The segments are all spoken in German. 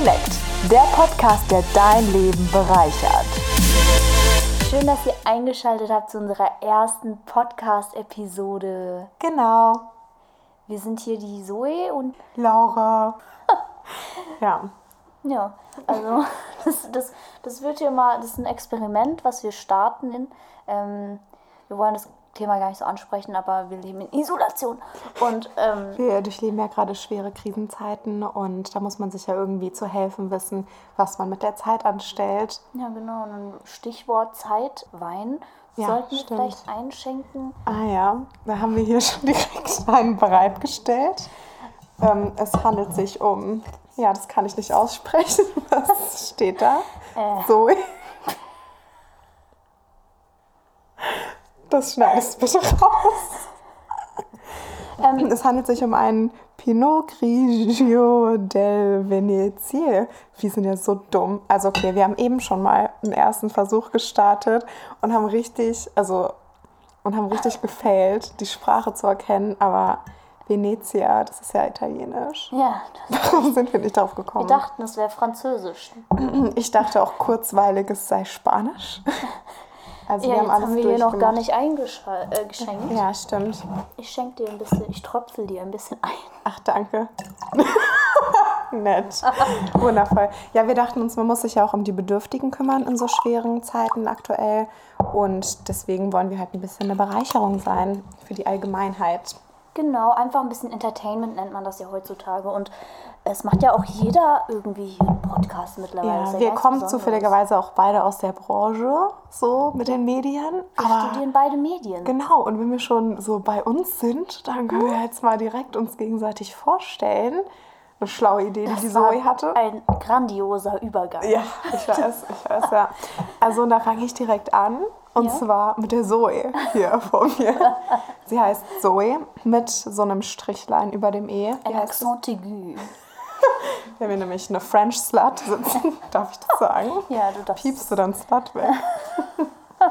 Connect, der Podcast, der dein Leben bereichert. Schön, dass ihr eingeschaltet habt zu unserer ersten Podcast-Episode. Genau. Wir sind hier die Zoe und Laura. ja. ja, also das, das, das wird hier mal, das ist ein Experiment, was wir starten. In, ähm, wir wollen das Thema gar nicht so ansprechen, aber wir leben in Isolation. Und ähm, Wir durchleben ja gerade schwere Krisenzeiten und da muss man sich ja irgendwie zu helfen wissen, was man mit der Zeit anstellt. ja, genau, und ein Stichwort Zeit, Wein. Ja, Sollten wir vielleicht einschenken? Ah ja, da haben wir hier schon direkt einen bereitgestellt. Ähm, es handelt sich um, ja, das kann ich nicht aussprechen. Was steht da? Äh. Zoe. Das schneidest du bitte raus. Ähm, Es handelt sich um einen Pinot Grigio del Venezie. Wir sind ja so dumm. Also okay, wir haben eben schon mal einen ersten Versuch gestartet und haben richtig, also und haben richtig gefailt, die Sprache zu erkennen. Aber Venezia, das ist ja italienisch. ja, das, Warum sind wir nicht drauf wir gekommen? dachten, es wäre Französisch. Ich dachte auch kurzweilig, es sei Spanisch. Also Ja, wir haben alles haben wir hier noch gar nicht eingeschenkt. Äh. Ja, stimmt. Ich schenke dir ein bisschen, ich tröpfel dir ein bisschen ein. Ach, danke. Nett. Wundervoll. Ja, wir dachten uns, man muss sich ja auch um die Bedürftigen kümmern in so schweren Zeiten aktuell. Und deswegen wollen wir halt ein bisschen eine Bereicherung sein für die Allgemeinheit. Genau, einfach ein bisschen Entertainment nennt man das ja heutzutage. Und es macht ja auch jeder irgendwie hier einen Podcast mittlerweile. Das Ja, ist wir kommen Besonderes. zufälligerweise auch beide aus der Branche, so mit den Medien. Wir Aber studieren beide Medien. genau, und wenn wir schon so bei uns sind, dann können wir jetzt mal direkt uns gegenseitig vorstellen. Eine schlaue Idee, die die war Zoe hatte. Ein grandioser Übergang. Ja, ich weiß, ich weiß, ja. Also und da fange ich direkt an. Und Ja. zwar mit der Zoe hier vor mir. Sie heißt Zoe mit so einem Strichlein über dem E. Ein das? Accent aigu. Wir haben nämlich eine French Slut sitzen. Darf ich das sagen? Ja, du darfst. Piepst du dann Slut weg?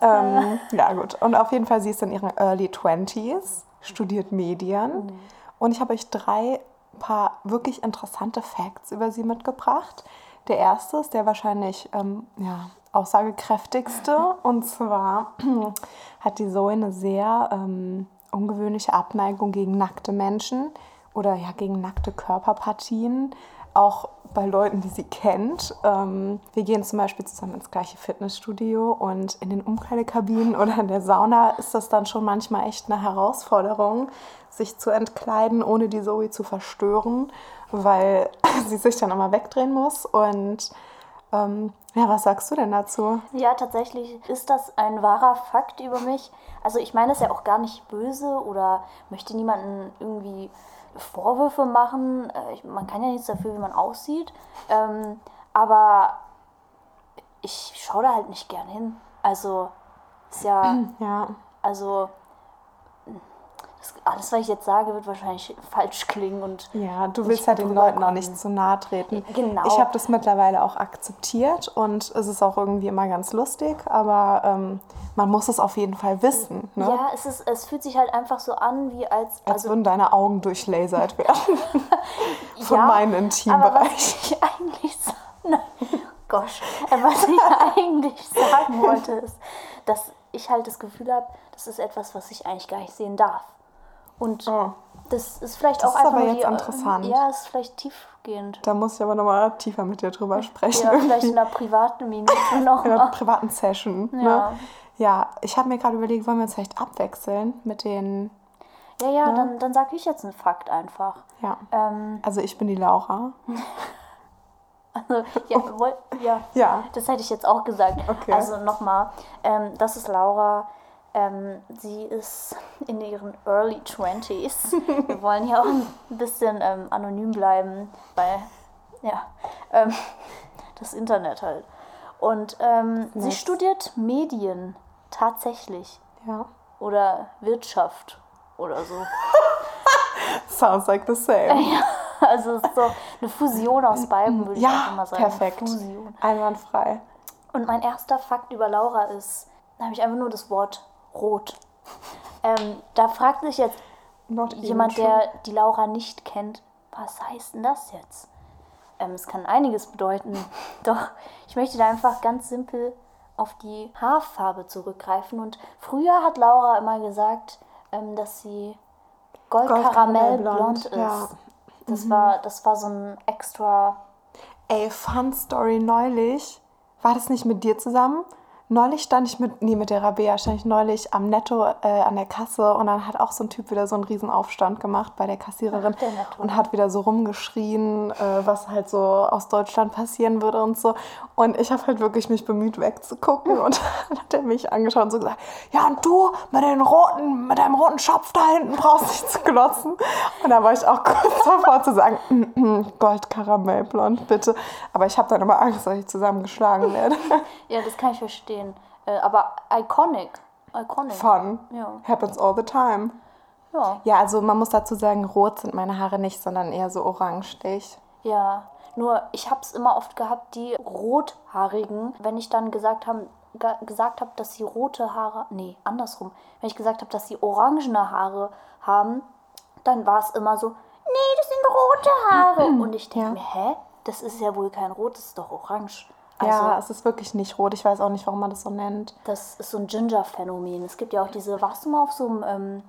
ähm, ja, gut. Und auf jeden Fall, sie ist in ihren Early 20s, studiert Medien. Mhm. Und ich habe euch drei paar wirklich interessante Facts über sie mitgebracht. Der erste ist der wahrscheinlich ähm, ja, aussagekräftigste. Und zwar hat die Zoe eine sehr ähm, ungewöhnliche Abneigung gegen nackte Menschen oder ja gegen nackte Körperpartien. Auch bei Leuten, die sie kennt. Ähm, wir gehen zum Beispiel zusammen ins gleiche Fitnessstudio und in den Umkleidekabinen oder in der Sauna ist das dann schon manchmal echt eine Herausforderung, sich zu entkleiden, ohne die Zoe zu verstören, weil sie sich dann immer wegdrehen muss. Und ähm, ja, was sagst du denn dazu? Ja, tatsächlich ist das ein wahrer Fakt über mich. Also ich meine das ja auch gar nicht böse oder möchte niemanden irgendwie Vorwürfe machen. Äh, man kann ja nichts dafür, wie man aussieht. Ähm, aber ich schaue da halt nicht gern hin. Also ist ja, Ja, also alles, was ich jetzt sage, wird wahrscheinlich falsch klingen und Ja, du willst ja den Leuten auch rüberkommen. nicht zu nahe treten. Genau. Ich habe das mittlerweile auch akzeptiert und es ist auch irgendwie immer ganz lustig, aber ähm, man muss es auf jeden Fall wissen. Ne? ja, es ist, es fühlt sich halt einfach so an, wie als, Als also würden deine Augen durchlasert werden von Ja, meinem Aber Intimbereich. was ich eigentlich sagen, gosh, Äh, was ich eigentlich sagen wollte, ist, dass ich halt das Gefühl habe, das ist etwas, was ich eigentlich gar nicht sehen darf. Und Oh. das ist vielleicht Das auch ist einfach aber nur jetzt die, interessant. Ja, es ist vielleicht tiefgehend. Da muss ich aber nochmal tiefer mit dir drüber sprechen. Ja, vielleicht in einer privaten Minute noch. in einer privaten Session. Ja. Ne? Ja, ich habe mir gerade überlegt, wollen wir uns vielleicht abwechseln mit den. Ja, ja, dann, dann sage ich jetzt einen Fakt einfach. Ja. Ähm, Also ich bin die Laura. also, ja, woll, ja, Ja. das hätte ich jetzt auch gesagt. Okay. Also nochmal, ähm, das ist Laura. Ähm, sie ist in ihren Early 20s. Wir wollen hier auch ein bisschen ähm, anonym bleiben, weil, ja, ähm, das Internet halt. Und ähm, sie studiert Medien, tatsächlich. Ja. Oder Wirtschaft oder so. Sounds like the same. Also es ist so eine Fusion aus beiden, würde ich auch Ja, immer sagen. perfekt. Fusion. Einwandfrei. Und mein erster Fakt über Laura ist, da habe ich einfach nur das Wort rot. Ähm, da fragt sich jetzt Not jemand, der die Laura nicht kennt, was heißt denn das jetzt? Ähm, es kann einiges bedeuten. Doch ich möchte da einfach ganz simpel auf die Haarfarbe zurückgreifen. Und früher hat Laura immer gesagt, ähm, dass sie goldkaramellblond ist. ja. Das, war, das war so ein extra. Ey, Fun Story neulich. War das nicht mit dir zusammen? Neulich stand ich mit, nee, mit der Rabea stand ich neulich am Netto äh, an der Kasse und dann hat auch so ein Typ wieder so einen Riesenaufstand gemacht bei der Kassiererin Ach, der und hat wieder so rumgeschrien, äh, was halt so aus Deutschland passieren würde und so. Und ich habe halt wirklich mich bemüht wegzugucken und dann hat er mich angeschaut und so gesagt, ja und du mit, den roten, mit deinem roten Schopf da hinten brauchst nicht zu glotzen. Und da war ich auch kurz davor zu sagen, mm, mm, Goldkaramellblond, bitte. Aber ich habe dann immer Angst, dass ich zusammengeschlagen werde. Ja, das kann ich verstehen. Äh, aber iconic. Iconic. Fun. Ja. Happens all the time. Ja. Ja, also man muss dazu sagen, rot sind meine Haare nicht, sondern eher so orangestich. Ja, nur ich habe es immer oft gehabt, die rothaarigen, wenn ich dann gesagt habe, gesagt habe, dass sie rote Haare, nee, andersrum, wenn ich gesagt habe, dass sie orangene Haare haben, dann war es immer so, nee, das sind rote Haare. Und ich denke Ja. mir, hä, das ist ja wohl kein rot, das ist doch orange. Also, ja, es ist wirklich nicht rot. Ich weiß auch nicht, warum man das so nennt. das ist so ein Ginger-Phänomen. Es gibt ja auch diese, warst du mal auf so einem ähm,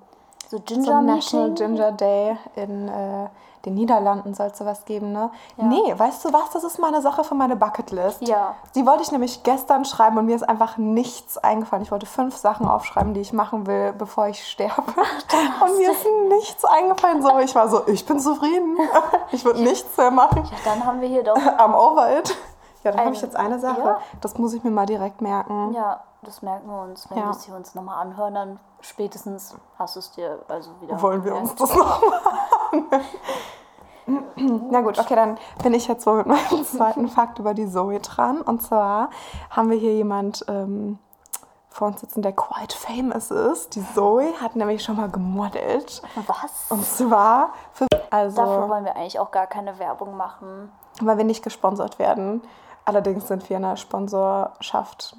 so So Ginger ein National? Ginger Day in äh, den Niederlanden soll es sowas geben, ne? Nee, weißt du was? Das ist mal eine Sache für meine Bucketlist. Ja. Die wollte ich nämlich gestern schreiben und mir ist einfach nichts eingefallen. Ich wollte fünf Sachen aufschreiben, die ich machen will, bevor ich sterbe. Und mir ist nichts eingefallen. So, ich war so, ich bin zufrieden. Ich würde nichts mehr machen. Ja, dann haben wir hier doch, I'm over it. Ja, dann habe ich jetzt eine Sache. ja. Das muss ich mir mal direkt merken. ja, das merken wir uns. Wenn Ja. wir es hier uns nochmal anhören, dann spätestens hast du es dir also wieder Wollen wir uns das noch mal anhören? Na gut, okay, dann bin ich jetzt wohl mit meinem zweiten Fakt über die Zoe dran. Und zwar haben wir hier jemand ähm, vor uns sitzen, der quite famous ist. Die Zoe hat nämlich schon mal gemodelt. Was? Und zwar für, also, Dafür wollen wir eigentlich auch gar keine Werbung machen. weil wir nicht gesponsert werden. Allerdings sind wir einer Sponsorschaft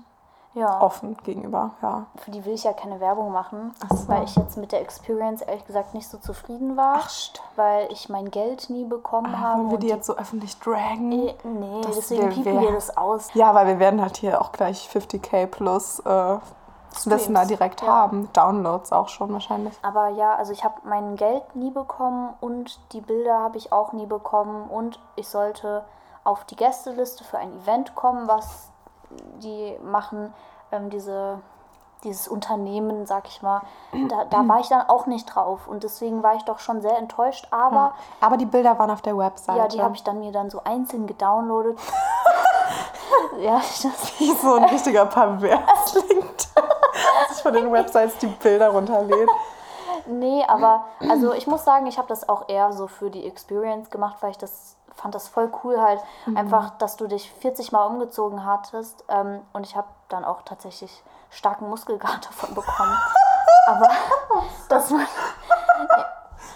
Ja, offen gegenüber, ja. für die will ich ja keine Werbung machen, Ach so. weil ich jetzt mit der Experience ehrlich gesagt nicht so zufrieden war, Ach, weil ich mein Geld nie bekommen habe. Wollen wir die jetzt so öffentlich dragen? die- nee, Das deswegen piepen wir das aus. Ja, weil wir werden halt hier auch gleich 50k plus äh, Listener direkt ja. haben. Downloads auch schon wahrscheinlich. Aber ja, also ich habe mein Geld nie bekommen und die Bilder habe ich auch nie bekommen und ich sollte auf die Gästeliste für ein Event kommen, was die machen, ähm, diese, dieses Unternehmen, sag ich mal. Da, da war ich dann auch nicht drauf und deswegen war ich doch schon sehr enttäuscht, aber Aber die Bilder waren auf der Webseite. ja, die habe ich dann mir dann so einzeln gedownloadet. ja, das, Wie so ein richtiger Perversling, der sich von den Websites die Bilder runterlädt. Nee, aber also ich muss sagen, ich habe das auch eher so für die Experience gemacht, weil ich das fand das voll cool halt einfach, dass du dich 40 Mal umgezogen hattest ähm, und ich habe dann auch tatsächlich starken Muskelkater davon bekommen. aber dass man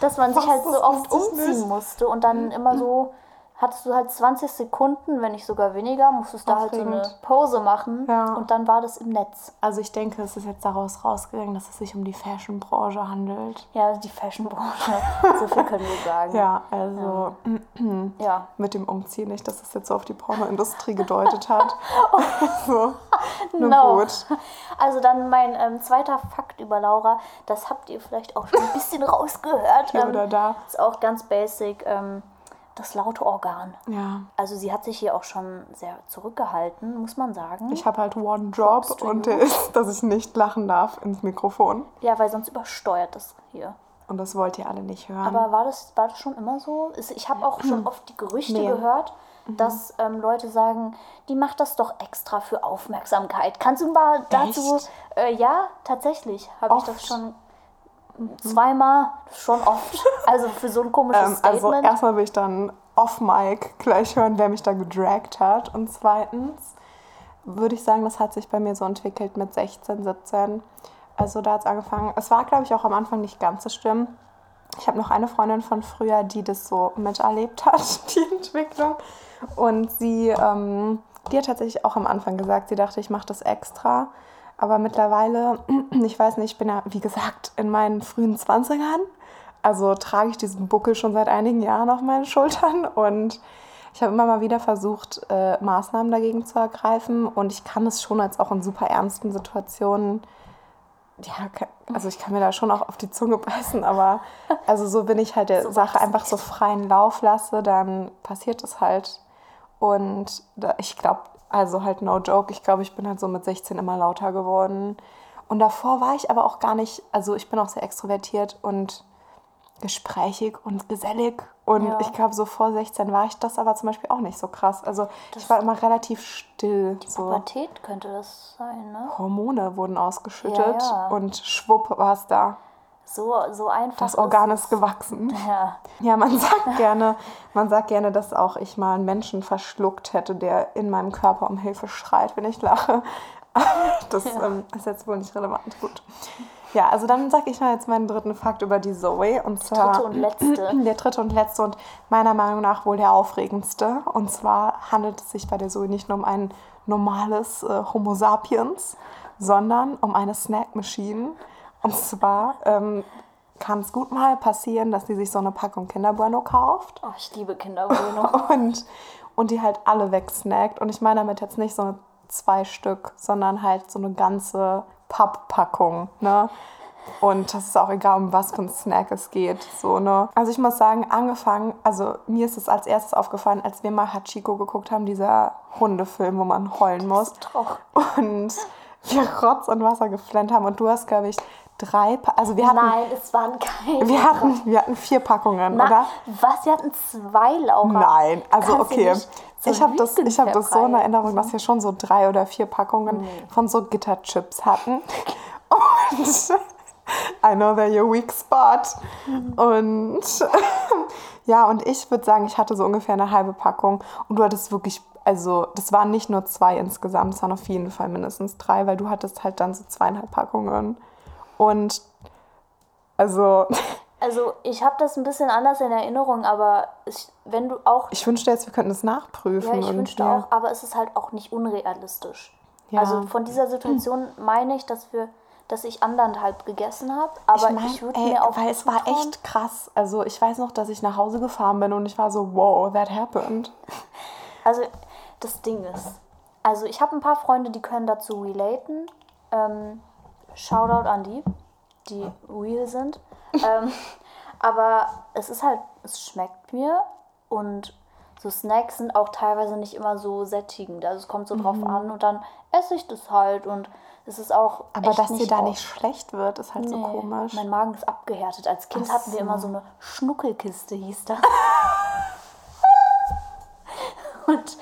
dass man sich halt so oft umziehen musste und dann immer so hattest du halt 20 Sekunden, wenn nicht sogar weniger, musstest du halt so eine. Pause machen Ja. und dann war das im Netz. Also ich denke, es ist jetzt daraus rausgegangen, dass es sich um die Fashion-Branche handelt. Ja, die Fashionbranche, so viel können wir sagen. Ja, also ja. mit dem Umziehen nicht, dass es jetzt so auf die Pornoindustrie gedeutet hat. so. Nur No. gut. Also dann mein ähm, zweiter Fakt über Laura, das habt ihr vielleicht auch schon ein bisschen rausgehört. Hier Ähm, oder da. ist auch ganz basic, ähm, das laute Organ. Ja. Also sie hat sich hier auch schon sehr zurückgehalten, muss man sagen. Ich habe halt One Job und der ist, dass ich nicht lachen darf ins Mikrofon. ja, weil sonst übersteuert das hier. Und das wollt ihr alle nicht hören. Aber war das, war das schon immer so? Ich habe auch schon oft die Gerüchte Nee. gehört, dass ähm, Leute sagen, die macht das doch extra für Aufmerksamkeit. Kannst du mal dazu... Äh, ja, tatsächlich habe ich das schon zweimal, schon oft. Also für so ein komisches ähm, also Statement. erstmal will ich dann off-mic gleich hören, wer mich da gedragt hat. Und zweitens würde ich sagen, das hat sich bei mir so entwickelt mit 16, 17. Also da hat es angefangen. Es war, glaube ich, auch am Anfang nicht ganz so schlimm. Ich habe noch eine Freundin von früher, die das so miterlebt hat, die Entwicklung. Und sie, ähm, die hat tatsächlich auch am Anfang gesagt, sie dachte, ich mache das extra. Aber mittlerweile, ich weiß nicht, ich bin ja, wie gesagt, in meinen frühen 20ern. Also trage ich diesen Buckel schon seit einigen Jahren auf meinen Schultern. Und Ich habe immer mal wieder versucht, äh, Maßnahmen dagegen zu ergreifen und ich kann es schon als auch in super ernsten Situationen, ja, also ich kann mir da schon auch auf die Zunge beißen, aber also so, wenn ich halt der So Sache einfach so freien Lauf lasse, dann passiert es halt. Und da, ich glaube, also halt no joke, ich glaube, ich bin halt so mit 16 immer lauter geworden. Und davor war ich aber auch gar nicht, also ich bin auch sehr extrovertiert und gesprächig und gesellig. Und Ja. ich glaube, so vor 16 war ich das aber zum Beispiel auch nicht so krass. Also ich war immer relativ still. So. Pubertät könnte das sein, ne? Hormone wurden ausgeschüttet Ja, ja. und schwupp war es da. So, so einfach. Das Organ ist ist gewachsen. Ja. Ja, man sagt gerne, man sagt gerne, dass auch ich mal einen Menschen verschluckt hätte, der in meinem Körper um Hilfe schreit, wenn ich lache. Das ähm, ist jetzt wohl nicht relevant. Gut. Ja, also dann sage ich mal jetzt meinen dritten Fakt über die Zoe. Und zwar dritte und letzte. Der dritte und letzte und meiner Meinung nach wohl der aufregendste. Und zwar handelt es sich bei der Zoe nicht nur um ein normales äh, Homo sapiens, sondern um eine Snack Machine. Und zwar ähm, kann es gut mal passieren, dass sie sich so eine Packung Kinder Bueno kauft Oh, ich liebe Kinderwohnung. und, und die halt alle wegsnackt. Und ich meine damit jetzt nicht so zwei Stück, sondern halt so eine ganze Papppackung, ne? Und das ist auch egal, um was für ein Snack es geht. So, ne? Also ich muss sagen, angefangen, also mir ist es als erstes aufgefallen, als wir mal Hachiko geguckt haben, dieser Hundefilm, wo man heulen muss. Und wir Rotz und Wasser geflennt haben. Und du hast, glaube ich, drei, pa also wir hatten, Nein, es waren keine. wir hatten, wir hatten vier Packungen, Na, oder? Was? Sie hatten zwei, Laura. Nein, also Kannst okay. so ich habe das, ich hab das so in. Erinnerung, dass wir schon so drei oder vier Packungen von so Gitterchips hatten. Und I know they're your weak spot. Und ja, und ich würde sagen, ich hatte so ungefähr eine halbe Packung. Und du hattest wirklich, also das waren nicht nur zwei insgesamt, es waren auf jeden Fall mindestens drei, weil du hattest halt dann so zweieinhalb Packungen. Und also Also ich habe das ein bisschen anders in Erinnerung, aber ich, wenn du auch... ich wünschte jetzt, wir könnten es nachprüfen. Ja, ich wünschte auch, aber es ist halt auch nicht unrealistisch. Ja. Also von dieser Situation meine ich, dass wir, dass ich anderthalb gegessen habe, aber ich, mein, würde ey, mir auch weil es war echt krass. Also ich weiß noch, dass ich nach Hause gefahren bin und ich war so, wow, that happened. Also das Ding ist, also ich habe ein paar Freunde, die können dazu relaten. Ähm, Shoutout an die, die real sind. ähm, aber es ist halt, es schmeckt mir und so Snacks sind auch teilweise nicht immer so sättigend. Also es kommt so drauf an und dann esse ich das halt und es ist auch. Aber dass dir da nicht schlecht wird, ist halt so Nee, komisch. Mein Magen ist abgehärtet. Als Kind Ach hatten wir so. immer so eine Schnuckelkiste, hieß das. Und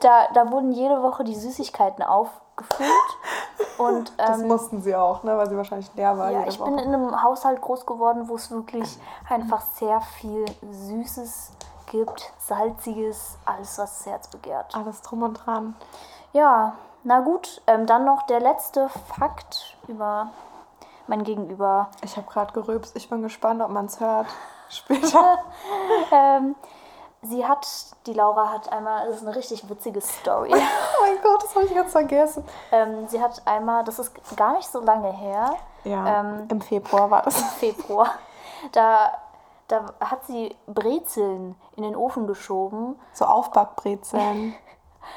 da, da wurden jede Woche die Süßigkeiten aufgefüllt. Und das ähm, mussten sie auch, ne, weil sie wahrscheinlich leer war. ja, ich bin Woche. in einem Haushalt groß geworden, wo es wirklich einfach sehr viel Süßes gibt, Salziges, alles, was das Herz begehrt. Alles drum und dran. Ja, na gut, ähm, dann noch der letzte Fakt über mein Gegenüber. Ich habe gerade gerülpst. Ich bin gespannt, ob man es hört. Später. Ähm, sie hat, die Laura hat einmal, das ist eine richtig witzige Story. oh mein Gott, das habe ich ganz vergessen. ähm, sie hat einmal, das ist gar nicht so lange her, Ja, Ähm, im Februar war das. Februar, da, da hat sie Brezeln in den Ofen geschoben So Aufbackbrezeln.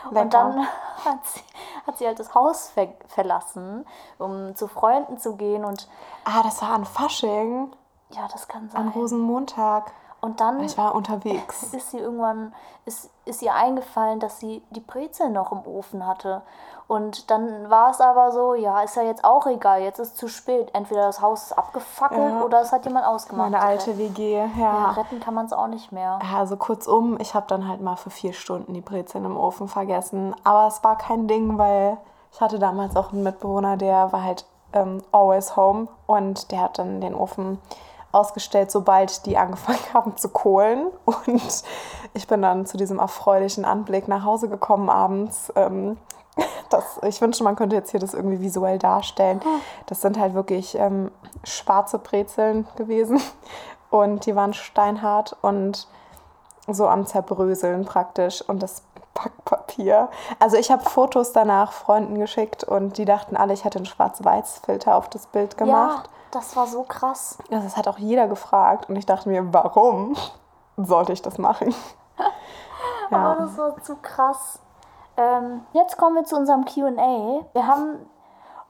Und dann hat sie, hat sie halt das Haus ver verlassen, um zu Freunden zu gehen und Ah, das war an Fasching. ja, das kann An sein. Rosenmontag. Und dann Ich war unterwegs. ist sie irgendwann, ist, ist ihr eingefallen, dass sie die Brezeln noch im Ofen hatte. Und dann war es aber so, ja, ist ja jetzt auch egal, jetzt ist zu spät. Entweder das Haus ist abgefackelt Ja. oder es hat jemand ausgemacht. Meine alte WG, Ja, ja. retten kann man es auch nicht mehr. Ja, also kurzum, ich habe dann halt mal für vier Stunden die Brezeln im Ofen vergessen. Aber es war kein Ding, weil ich hatte damals auch einen Mitbewohner, der war halt ähm, always home und der hat dann den Ofen ausgestellt, sobald die angefangen haben zu kohlen. Und ich bin dann zu diesem erfreulichen Anblick nach Hause gekommen abends. Ähm, das, ich wünschte, man könnte jetzt hier das irgendwie visuell darstellen. Das sind halt wirklich ähm, schwarze Brezeln gewesen. Und die waren steinhart und so am Zerbröseln praktisch. Und das Backpapier. Also ich habe Fotos danach Freunden geschickt und die dachten alle, ich hätte einen Schwarz-Weiß-Filter auf das Bild gemacht. Ja, das war so krass. Also das hat auch jeder gefragt und ich dachte mir, warum sollte ich das machen? Ja. Aber das war zu krass. Ähm, jetzt kommen wir zu unserem QA. Wir haben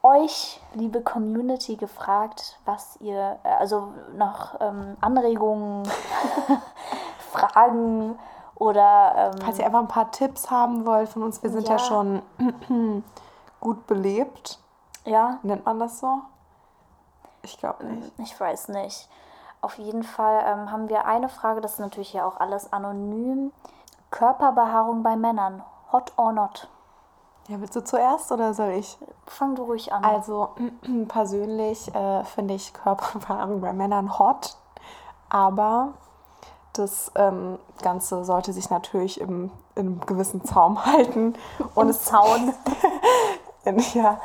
euch, liebe Community, gefragt, was ihr, äh, also nach ähm, Anregungen, Fragen oder ähm, Falls ihr einfach ein paar Tipps haben wollt von uns, wir sind ja, Ja. schon gut belebt. ja, Nennt man das so? Ich glaube nicht. ich weiß nicht. Auf jeden Fall ähm, haben wir eine Frage, das ist natürlich ja auch alles anonym. Körperbehaarung bei Männern, hot or not? Ja, willst du zuerst oder soll ich? Fang du ruhig an. Also persönlich äh, finde ich Körperbehaarung bei Männern hot, aber das ähm, Ganze sollte sich natürlich im, in einem gewissen Zaum halten. Und Im es Zaun. ja,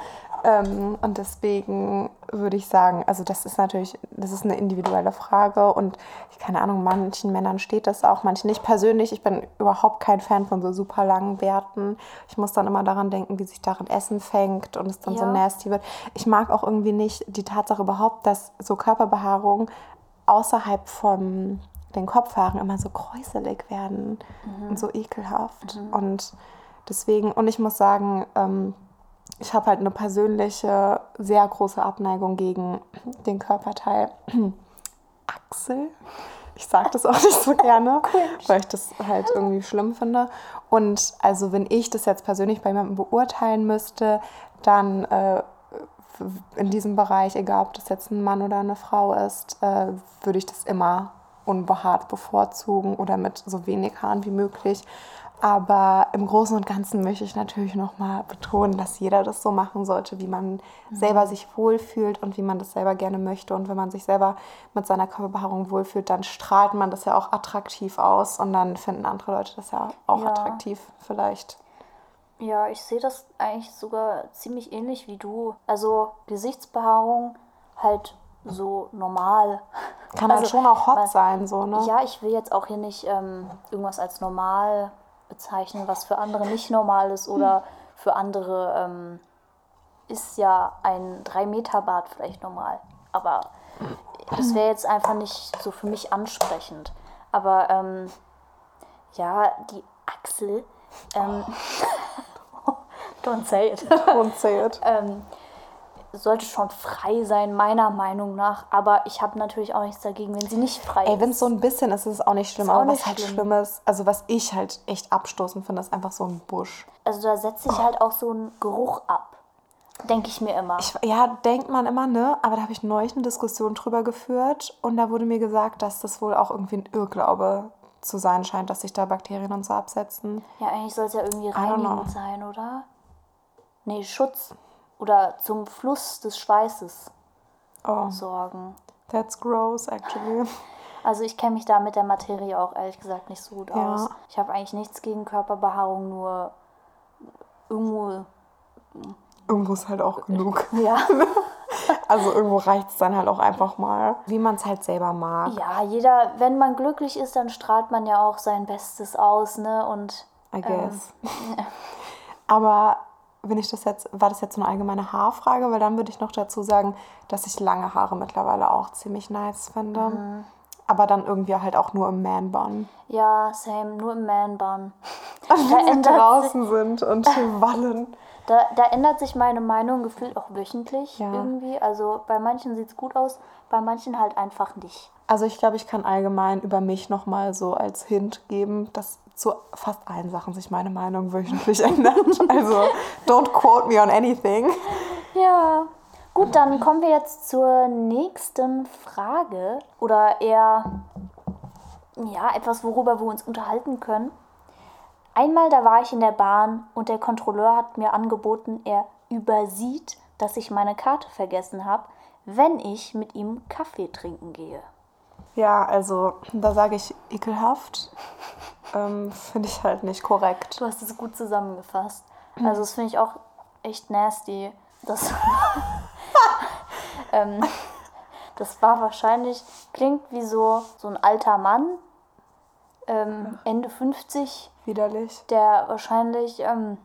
ähm, und deswegen würde ich sagen, also das ist natürlich, das ist eine individuelle Frage und ich keine Ahnung, manchen Männern steht das auch, manchen nicht. Persönlich, ich bin überhaupt kein Fan von so super langen Bärten. Ich muss dann immer daran denken, wie sich darin Essen fängt und es dann so Ja. nasty wird. Ich mag auch irgendwie nicht die Tatsache überhaupt, dass so Körperbehaarung außerhalb von den Kopfhaaren immer so kräuselig werden und so ekelhaft. Und deswegen, und ich muss sagen, ähm, ich habe halt eine persönliche, sehr große Abneigung gegen den Körperteil Achsel. Ich sage das auch nicht so gerne, weil ich das halt irgendwie schlimm finde. Und also wenn ich das jetzt persönlich bei jemandem beurteilen müsste, dann äh, in diesem Bereich, egal ob das jetzt ein Mann oder eine Frau ist, äh, würde ich das immer unbehaart bevorzugen oder mit so wenig Haaren wie möglich. Aber im Großen und Ganzen möchte ich natürlich nochmal betonen, dass jeder das so machen sollte, wie man selber sich wohlfühlt und wie man das selber gerne möchte. Und wenn man sich selber mit seiner Körperbehaarung wohlfühlt, dann strahlt man das ja auch attraktiv aus und dann finden andere Leute das ja auch Ja. attraktiv vielleicht. Ja, ich sehe das eigentlich sogar ziemlich ähnlich wie du. Also Gesichtsbehaarung halt so normal. Kann halt Also, schon auch hot man- sein, so, ne? Ja, ich will jetzt auch hier nicht ähm, irgendwas als normal bezeichnen, was für andere nicht normal ist oder für andere ähm, ist ja ein 3-Meter-Bart vielleicht normal. Aber das wäre jetzt einfach nicht so für mich ansprechend. Aber ähm, ja, die Achsel. Ähm, don't say it. Und zählt. ähm, sollte schon frei sein, meiner Meinung nach. Aber ich habe natürlich auch nichts dagegen, wenn sie nicht frei Ey, ist. wenn es so ein bisschen ist, ist es auch nicht schlimm. Ist auch Aber was halt schlimm. schlimm ist, also was ich halt echt abstoßend finde, ist einfach so ein Busch. Also da setzt sich halt auch so ein Geruch ab. Denke ich mir immer. Ich, ja, denkt man immer, ne? Aber da habe ich neulich eine Diskussion drüber geführt und da wurde mir gesagt, dass das wohl auch irgendwie ein Irrglaube zu sein scheint, dass sich da Bakterien und so absetzen. ja, eigentlich soll es ja irgendwie reinigend sein, oder? Nee, Schutz. Oder zum Fluss des Schweißes Oh, sorgen. that's gross, actually. Also ich kenne mich da mit der Materie auch ehrlich gesagt nicht so gut Ja. aus. Ich habe eigentlich nichts gegen Körperbehaarung, nur irgendwo, Irgendwo ist halt auch genug. ja. Also irgendwo reicht es dann halt auch einfach mal, wie man es halt selber mag. Ja, jeder, wenn man glücklich ist, dann strahlt man ja auch sein Bestes aus, ne? Und I guess. Aber wenn ich das jetzt, war das jetzt so eine allgemeine Haarfrage, weil dann würde ich noch dazu sagen, dass ich lange Haare mittlerweile auch ziemlich nice finde. Mhm. Aber dann irgendwie halt auch nur im Man-Bun. ja, same, nur im Man-Bun. Wenn sie draußen sind und wallen. Da, da ändert sich meine Meinung gefühlt auch wöchentlich Ja. irgendwie. Also bei manchen sieht es gut aus, bei manchen halt einfach nicht. Also ich glaube, ich kann allgemein über mich nochmal so als Hint geben, dass zu fast allen Sachen sich meine Meinung wöchentlich ändert. Also don't quote me on anything. Ja. Gut, dann kommen wir jetzt zur nächsten Frage. Oder eher, ja, etwas, worüber wir uns unterhalten können. Einmal, da war ich in der Bahn und der Kontrolleur hat mir angeboten, er übersieht, dass ich meine Karte vergessen habe, wenn ich mit ihm Kaffee trinken gehe. Ja, also da sage ich ekelhaft. Ähm, Finde ich halt nicht korrekt. Du hast es gut zusammengefasst. Also das finde ich auch echt nasty. Das, ähm, das war wahrscheinlich, klingt wie so, so ein alter Mann, ähm, Ende 50, Widerlich. der wahrscheinlich ähm,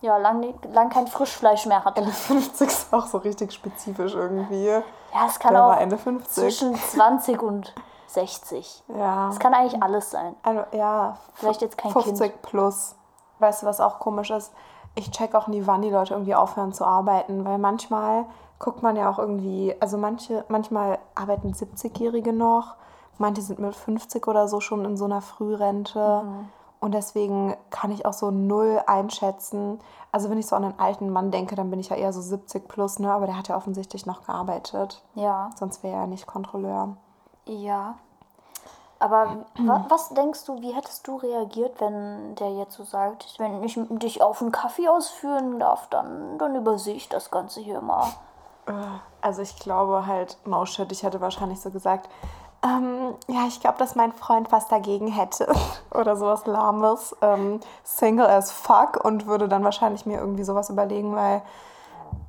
ja, lang, lang kein Frischfleisch mehr hat. Ende 50 ist auch so richtig spezifisch irgendwie. Ja, es kann Der auch war Ende 50. zwischen 20 und 60. Ja. Es kann eigentlich alles sein. Also, ja. Vielleicht jetzt kein 50 Kind. plus. Weißt du, was auch komisch ist? Ich check auch nie, wann die Leute irgendwie aufhören zu arbeiten, weil manchmal guckt man ja auch irgendwie, also manche, manchmal arbeiten 70-Jährige noch, manche sind mit 50 oder so schon in so einer Frührente. Mhm. Und deswegen kann ich auch so null einschätzen. Also wenn ich so an einen alten Mann denke, dann bin ich ja eher so 70 plus, ne? Aber der hat ja offensichtlich noch gearbeitet. Ja. Sonst wäre er ja nicht Kontrolleur. Ja. Aber wa was denkst du, wie hättest du reagiert, wenn der jetzt so sagt, wenn ich dich auf einen Kaffee ausführen darf, dann, dann übersehe ich das Ganze hier mal. Also ich glaube halt, no shit, ich hätte wahrscheinlich so gesagt, ähm, ja, ich glaube, dass mein Freund was dagegen hätte oder sowas lahmes, ähm, single as fuck und würde dann wahrscheinlich mir irgendwie sowas überlegen, weil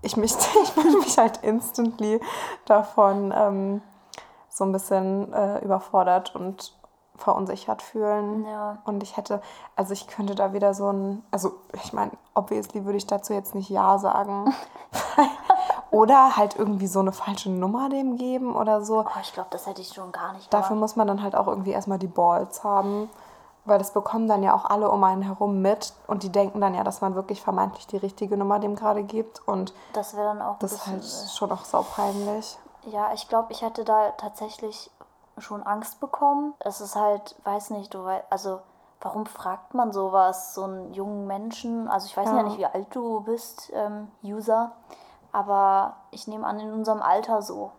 ich mich, ich mich halt instantly davon ähm, so ein bisschen äh, überfordert und verunsichert fühlen. Ja. Und ich hätte, also ich könnte da wieder so ein, also ich meine, obviously würde ich dazu jetzt nicht Ja sagen. oder halt irgendwie so eine falsche Nummer dem geben oder so. Oh, ich glaube, das hätte ich schon gar nicht. Dafür aber- muss man dann halt auch irgendwie erstmal die Balls haben. Weil das bekommen dann ja auch alle um einen herum mit und die denken dann ja, dass man wirklich vermeintlich die richtige Nummer dem gerade gibt. Und das wäre dann auch das ist halt schon auch saupeinlich. Ja, ich glaube, ich hätte da tatsächlich schon Angst bekommen. Es ist halt, weiß nicht, du weißt, also warum fragt man sowas, so einen jungen Menschen? Also ich weiß ja, Ja. nicht, wie alt du bist, ähm, User, aber ich nehme an, in unserem Alter so,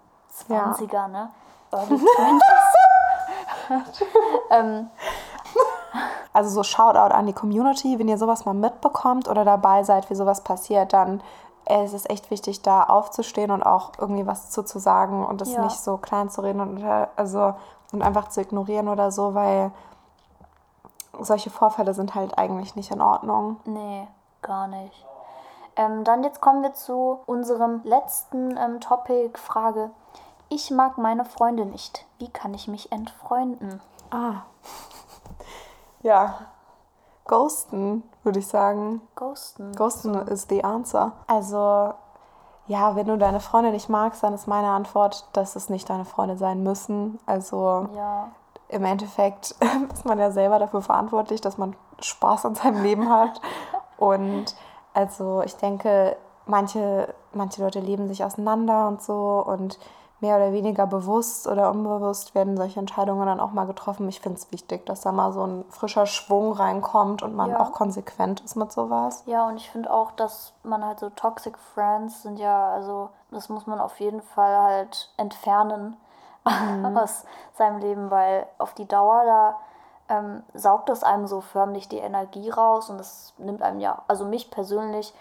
20er, ne? Early 20s. ähm, Also so Shoutout an die Community, wenn ihr sowas mal mitbekommt oder dabei seid, wie sowas passiert, dann äh, ist es echt wichtig, da aufzustehen und auch irgendwie was zu, zu sagen und es Ja. nicht so klein zu reden und, also, und einfach zu ignorieren oder so, weil solche Vorfälle sind halt eigentlich nicht in Ordnung. Nee, gar nicht. Ähm, dann jetzt kommen wir zu unserem letzten ähm, Topic, Frage. Ich mag meine Freunde nicht. Wie kann ich mich entfreunden? Ah. Ja. Ghosten, würde ich sagen. Ghosten. Ghosten is the answer. Also, ja, wenn du deine Freunde nicht magst, dann ist meine Antwort, dass es nicht deine Freunde sein müssen. Also, Ja, im Endeffekt ist man ja selber dafür verantwortlich, dass man Spaß an seinem Leben hat. Und also ich denke, manche, manche Leute leben sich auseinander und so und mehr oder weniger bewusst oder unbewusst werden solche Entscheidungen dann auch mal getroffen. Ich finde es wichtig, dass da mal so ein frischer Schwung reinkommt und man Ja. auch konsequent ist mit sowas. ja, und ich finde auch, dass man halt so Toxic Friends sind ja, also das muss man auf jeden Fall halt entfernen aus seinem Leben, weil auf die Dauer da ähm, saugt es einem so förmlich die Energie raus und das nimmt einem ja, also mich persönlich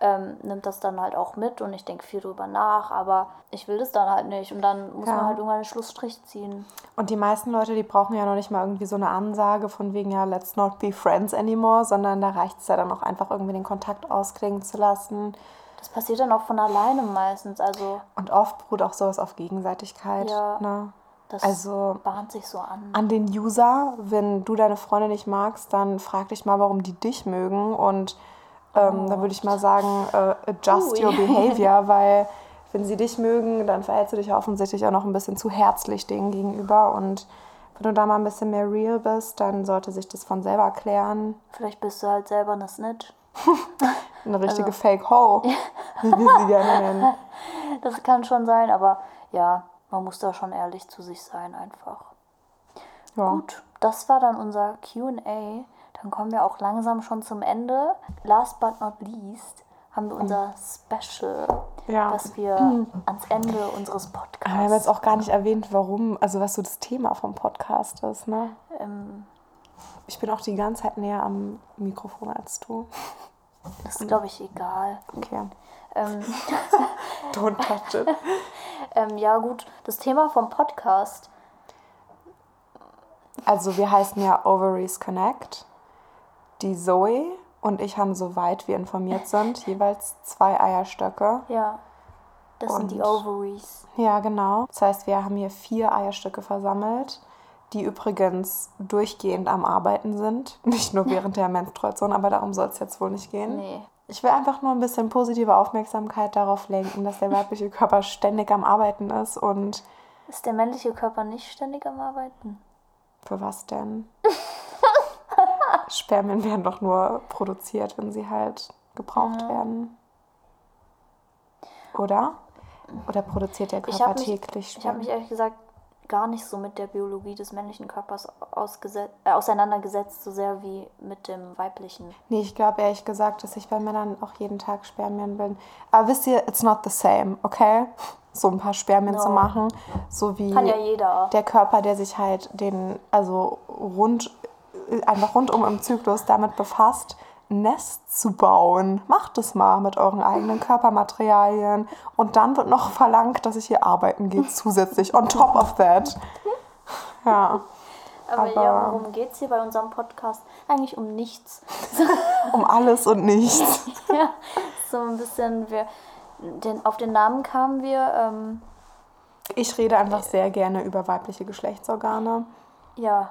ähm, nimmt das dann halt auch mit und ich denke viel drüber nach, aber ich will das dann halt nicht und dann muss Ja. man halt irgendwann einen Schlussstrich ziehen. Und die meisten Leute, die brauchen ja noch nicht mal irgendwie so eine Ansage von wegen, ja, let's not be friends anymore, sondern da reicht es ja dann auch einfach irgendwie den Kontakt ausklingen zu lassen. Das passiert dann auch von alleine meistens, also Und oft beruht auch sowas auf Gegenseitigkeit. Ja. Ne? das Also bahnt sich so an. an den User, wenn du deine Freunde nicht magst, dann frag dich mal, warum die dich mögen. Und ähm, dann würde ich mal sagen, äh, adjust Ui. your behavior, weil wenn sie dich mögen, dann verhältst du dich offensichtlich auch noch ein bisschen zu herzlich denen gegenüber. Und wenn du da mal ein bisschen mehr real bist, dann sollte sich das von selber klären. Vielleicht bist du halt selber eine Snitch. Eine richtige Also Fake-Ho, wie wir sie gerne nennen. Das kann schon sein, aber ja, man muss da schon ehrlich zu sich sein einfach. Ja. Gut, das war dann unser QA. Dann kommen wir auch langsam schon zum Ende. Last but not least haben wir unser Special, Ja. was wir ans Ende unseres Aber Wir haben jetzt Podcasts. auch gar nicht erwähnt, warum, also was so das Thema vom Podcast ist. Ne? Ähm, Ich bin auch die ganze Zeit näher am Mikrofon als du. das ist, glaube ich, egal. Okay. Ähm, Don't touch it. ähm, ja, gut, das Thema vom Podcast. Also wir heißen ja Ovaries Connect. Die Zoe und ich haben, soweit wir informiert sind, jeweils zwei Eierstöcke. Ja, das sind die Und- Ovaries. Ja, genau. Das heißt, wir haben hier vier Eierstöcke versammelt, die übrigens durchgehend am Arbeiten sind. Nicht nur während der Menstruation, aber darum soll es jetzt wohl nicht gehen. Nee. Ich will einfach nur ein bisschen positive Aufmerksamkeit darauf lenken, dass der weibliche Körper ständig am Arbeiten ist und Ist der männliche Körper nicht ständig am Arbeiten? Für was denn? Spermien werden doch nur produziert, wenn sie halt gebraucht werden. Oder? Oder produziert der Ich Körper habe mich, täglich ich hab mich Spermien? ehrlich gesagt gar nicht so mit der Biologie des männlichen Körpers äh, auseinandergesetzt, so sehr wie mit dem weiblichen. Nee, ich glaube ehrlich gesagt, dass ich bei Männern auch jeden Tag Spermien bin. Aber wisst ihr, it's not the same, okay? So ein paar Spermien zu No. machen. So wie Kann ja jeder. der Körper, der sich halt den, also rund, einfach rundum im Zyklus damit befasst, ein Nest zu bauen. Macht es mal mit euren eigenen Körpermaterialien. Und dann wird noch verlangt, dass ich hier arbeiten gehe, zusätzlich, on top of that. Ja, Aber, aber- ja, worum geht es hier bei unserem Podcast? Eigentlich um nichts. um alles und nichts. ja, so ein bisschen, wir, den, auf den Namen kamen wir, ähm, Ich rede einfach sehr gerne über weibliche Geschlechtsorgane. ja,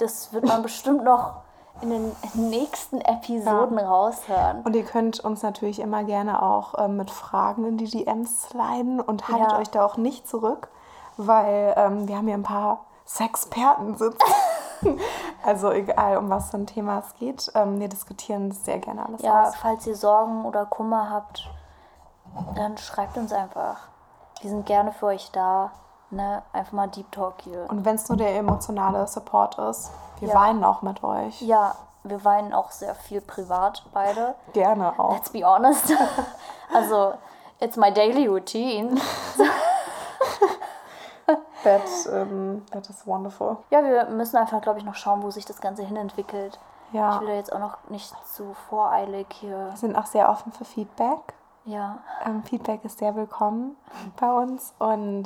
das wird man bestimmt noch in den nächsten Episoden raushören. Und ihr könnt uns natürlich immer gerne auch ähm, mit Fragen in die DMs sliden und haltet Ja. euch da auch nicht zurück, weil ähm, wir haben hier ein paar Sexperten sitzen. also egal, um was für ein Thema es geht, ähm, wir diskutieren sehr gerne alles Ja, aus. falls ihr Sorgen oder Kummer habt, dann schreibt uns einfach. Wir sind gerne für euch da. Ne? Einfach mal Deep Talk hier. Und wenn es nur der emotionale Support ist, wir Ja. weinen auch mit euch. Ja, wir weinen auch sehr viel privat, beide. Gerne auch. Let's be honest. also, it's my daily routine. That, ähm, that is wonderful. Ja, wir müssen einfach, glaube ich, noch schauen, wo sich das Ganze hinentwickelt. Ja, Ich will da jetzt auch noch nicht zu voreilig hier. wir sind auch sehr offen für Feedback. Ja, Ähm, Feedback ist sehr willkommen bei uns und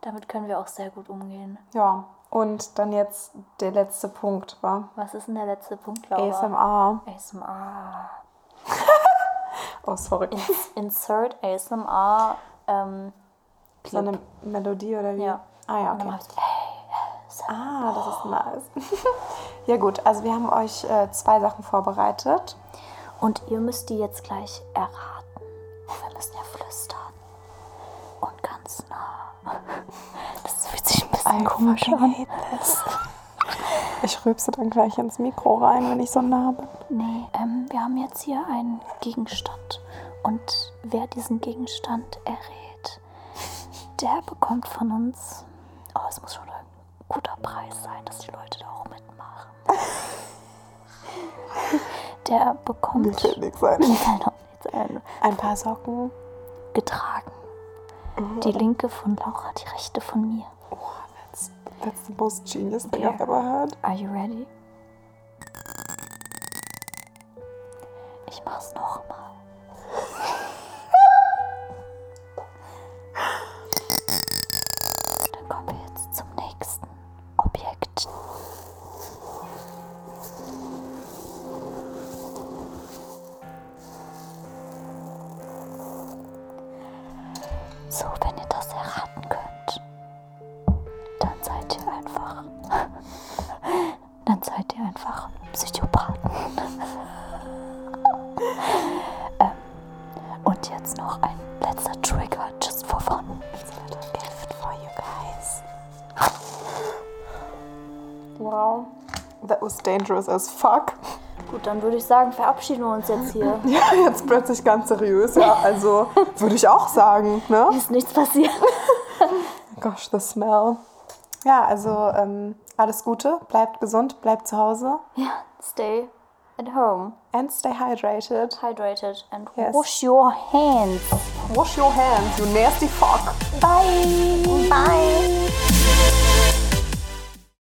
damit können wir auch sehr gut umgehen. ja, und dann jetzt der letzte Punkt war Was ist denn der letzte Punkt, Laura? ASMR. ASMR. Oh, sorry. Ins Insert ASMR. Ähm, So eine Melodie oder wie? Ja. Ah ja, okay. Ah, das ist nice. ja gut, also wir haben euch äh, zwei Sachen vorbereitet. Und ihr müsst die jetzt gleich erraten. Wir müssen ja. Und ganz nah. Das fühlt sich ein bisschen komisch an. Ich rülpse dann gleich ins Mikro rein, wenn ich so nah bin. Nee, ähm, wir haben jetzt hier einen Gegenstand. Und wer diesen Gegenstand errät, der bekommt von uns. Oh, es muss schon ein guter Preis sein, dass die Leute da auch mitmachen. Der bekommt. Mir fällt nichts ein. Ein paar Socken. Getragen. Die linke von Laura, die rechte von mir. Oh, that's, that's the most genius thing. I've ever heard. Are you ready? Ich mach's nochmal. So, wenn ihr das erraten könnt, dann seid ihr einfach dann seid ihr einfach Psychopathen. ähm, und jetzt noch ein letzter Trigger, just for fun. It's a little gift for you guys. Wow. That was dangerous as fuck. Dann würde ich sagen, verabschieden wir uns jetzt hier. Ja, jetzt plötzlich ganz seriös. Ja, also würde ich auch sagen, ne? Ist nichts passiert. Gosh, the smell. Ja, also ähm, alles Gute, bleibt gesund, bleibt zu Hause ja, stay at home, and stay hydrated. hydrated and Yes. wash your hands. Wash your hands, you nasty fuck. Bye. Bye.